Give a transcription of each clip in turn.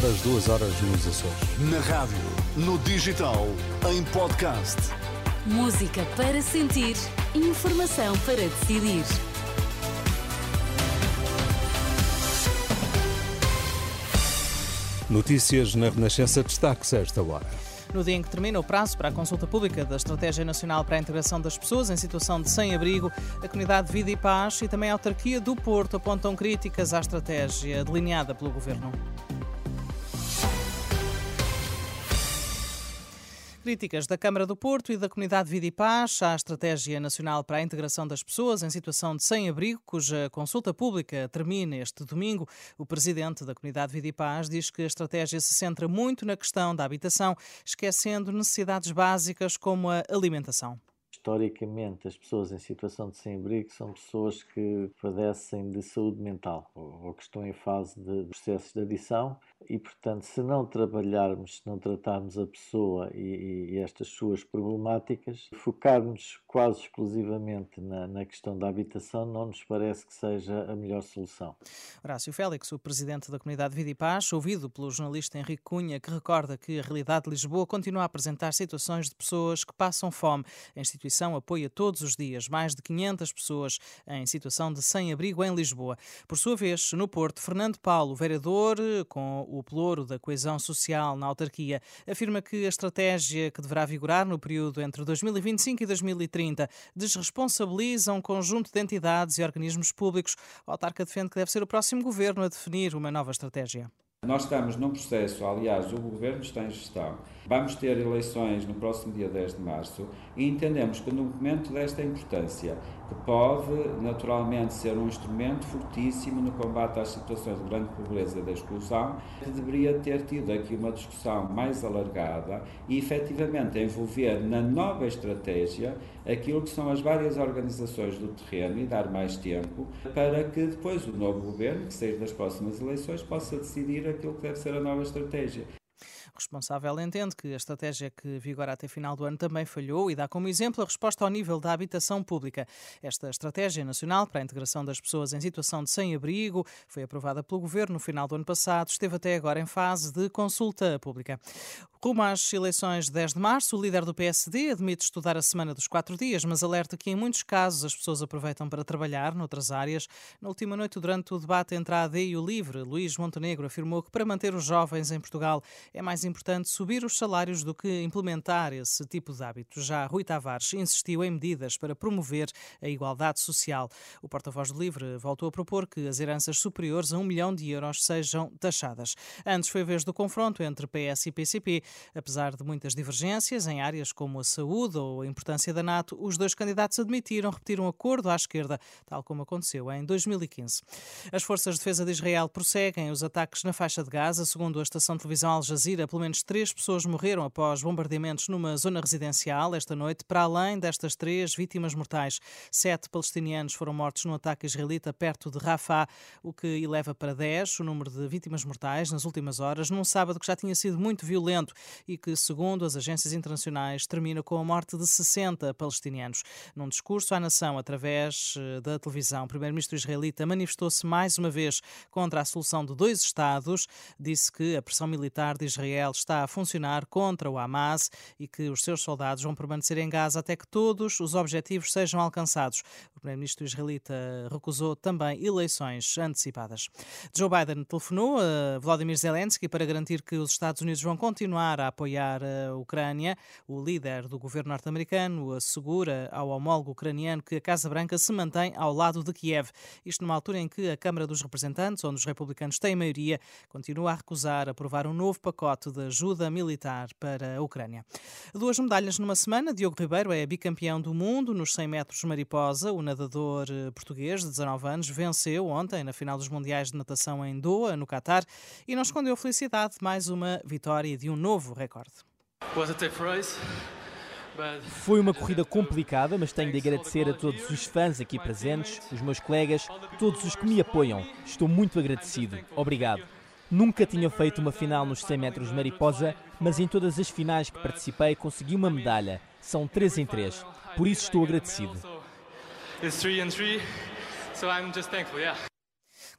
horas, 2 horas nos Açores. Na rádio, no digital, em podcast. Música para sentir, informação para decidir. Notícias na Renascença destaques a esta hora. No dia em que termina o prazo para a consulta pública da Estratégia Nacional para a Integração das Pessoas em Situação de Sem-Abrigo, a Comunidade Vida e Paz e também a Autarquia do Porto apontam críticas à estratégia delineada pelo Governo. Críticas da Câmara do Porto e da Comunidade Vida e Paz à Estratégia Nacional para a Integração das Pessoas em Situação de Sem-Abrigo, cuja consulta pública termina este domingo. O presidente da Comunidade Vida e Paz diz que a estratégia se centra muito na questão da habitação, esquecendo necessidades básicas como a alimentação historicamente as pessoas em situação de sem-abrigo são pessoas que padecem de saúde mental ou que estão em fase de processos de adição e, portanto, se não trabalharmos, se não tratarmos a pessoa e, e estas suas problemáticas, focarmos quase exclusivamente na, na, questão da habitação não nos parece que seja a melhor solução. Horácio Félix, o presidente da comunidade Vida e Paz, ouvido pelo jornalista Henrique Cunha, que recorda que a realidade de Lisboa continua a apresentar situações de pessoas que passam fome. A instituição apoia todos os dias mais de 500 pessoas em situação de sem-abrigo em Lisboa. Por sua vez, no Porto, Fernando Paulo, vereador com o pelouro da coesão social na autarquia, afirma que a estratégia que deverá vigorar no período entre 2025 e 2030 desresponsabiliza um conjunto de entidades e organismos públicos. O autarca defende que deve ser o próximo governo a definir uma nova estratégia. Nós estamos num processo, aliás, o governo está em gestão. Vamos ter eleições no próximo dia 10 de março e entendemos que, no momento desta importância, que pode naturalmente ser um instrumento fortíssimo no combate às situações de grande pobreza e da exclusão, que deveria ter tido aqui uma discussão mais alargada e efetivamente envolver na nova estratégia aquilo que são as várias organizações do terreno e dar mais tempo para que depois o novo governo, que seja das próximas eleições, possa decidir aquilo que deve ser a nova estratégia. O responsável entende que a estratégia que vigora até final do ano também falhou e dá como exemplo a resposta ao nível da habitação pública. Esta estratégia nacional para a integração das pessoas em situação de sem-abrigo foi aprovada pelo governo no final do ano passado, esteve até agora em fase de consulta pública. Rumo às eleições de 10 de março, o líder do PSD admite estudar a semana dos quatro dias, mas alerta que em muitos casos as pessoas aproveitam para trabalhar noutras áreas. Na última noite, durante o debate entre a AD e o LIVRE, Luís Montenegro afirmou que para manter os jovens em Portugal é mais importante subir os salários do que implementar esse tipo de hábito. Já Rui Tavares insistiu em medidas para promover a igualdade social. O porta-voz do LIVRE voltou a propor que as heranças superiores a um milhão de euros sejam taxadas. Antes foi vez do confronto entre PS e PCP. Apesar de muitas divergências em áreas como a saúde ou a importância da NATO, os dois candidatos admitiram repetir um acordo à esquerda, tal como aconteceu em 2015. As forças de defesa de Israel prosseguem os ataques na faixa de Gaza. Segundo a estação de televisão Al Jazeera, pelo menos três pessoas morreram após bombardeamentos numa zona residencial esta noite. Para além destas três vítimas mortais, sete palestinianos foram mortos no ataque israelita perto de Rafah, o que eleva para 10 o número de vítimas mortais nas últimas horas, num sábado que já tinha sido muito violento e que, segundo as agências internacionais, termina com a morte de 60 palestinianos. Num discurso à nação através eh, da televisão, o primeiro-ministro israelita manifestou-se mais uma vez contra a solução de dois Estados, disse que a pressão militar de Israel está a funcionar contra o Hamas e que os seus soldados vão permanecer em Gaza até que todos os objetivos sejam alcançados. O primeiro-ministro israelita recusou também eleições antecipadas. Joe Biden telefonou a Vladimir Zelensky para garantir que os Estados Unidos vão continuar a apoiar a Ucrânia. O líder do governo norte-americano assegura ao homólogo ucraniano que a Casa Branca se mantém ao lado de Kiev. Isto numa altura em que a Câmara dos Representantes, onde os republicanos têm maioria, continua a recusar aprovar um novo pacote de ajuda militar para a Ucrânia. Duas medalhas numa semana. Diogo Ribeiro é bicampeão do mundo nos 100 metros mariposa. O nadador eh, português de 19 anos venceu ontem na final dos Mundiais de Natação em Doha, no Catar, e não escondeu felicidade mais uma vitória de um novo recorde. Foi uma corrida complicada, mas tenho de agradecer a todos os fãs aqui presentes, os meus colegas, todos os que me apoiam. Estou muito agradecido. Obrigado. Nunca tinha feito uma final nos 100 metros mariposa, mas em todas as finais que participei consegui uma medalha. São 3 em 3. Por isso estou agradecido.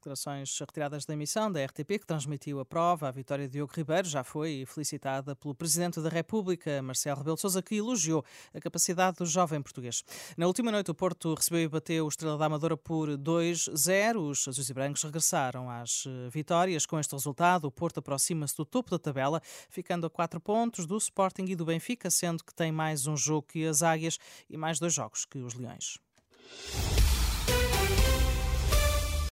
Declarações retiradas da emissão da RTP, que transmitiu a prova. A vitória de Diogo Ribeiro já foi felicitada pelo Presidente da República, Marcelo Rebelo de Sousa, que elogiou a capacidade do jovem português. Na última noite, o Porto recebeu e bateu o Estrela da Amadora por 2-0. Os azuis e brancos regressaram às eh, vitórias. Com este resultado, o Porto aproxima-se do topo da tabela, ficando a 4 pontos do Sporting e do Benfica, sendo que tem mais um jogo que as Águias e mais dois jogos que os Leões.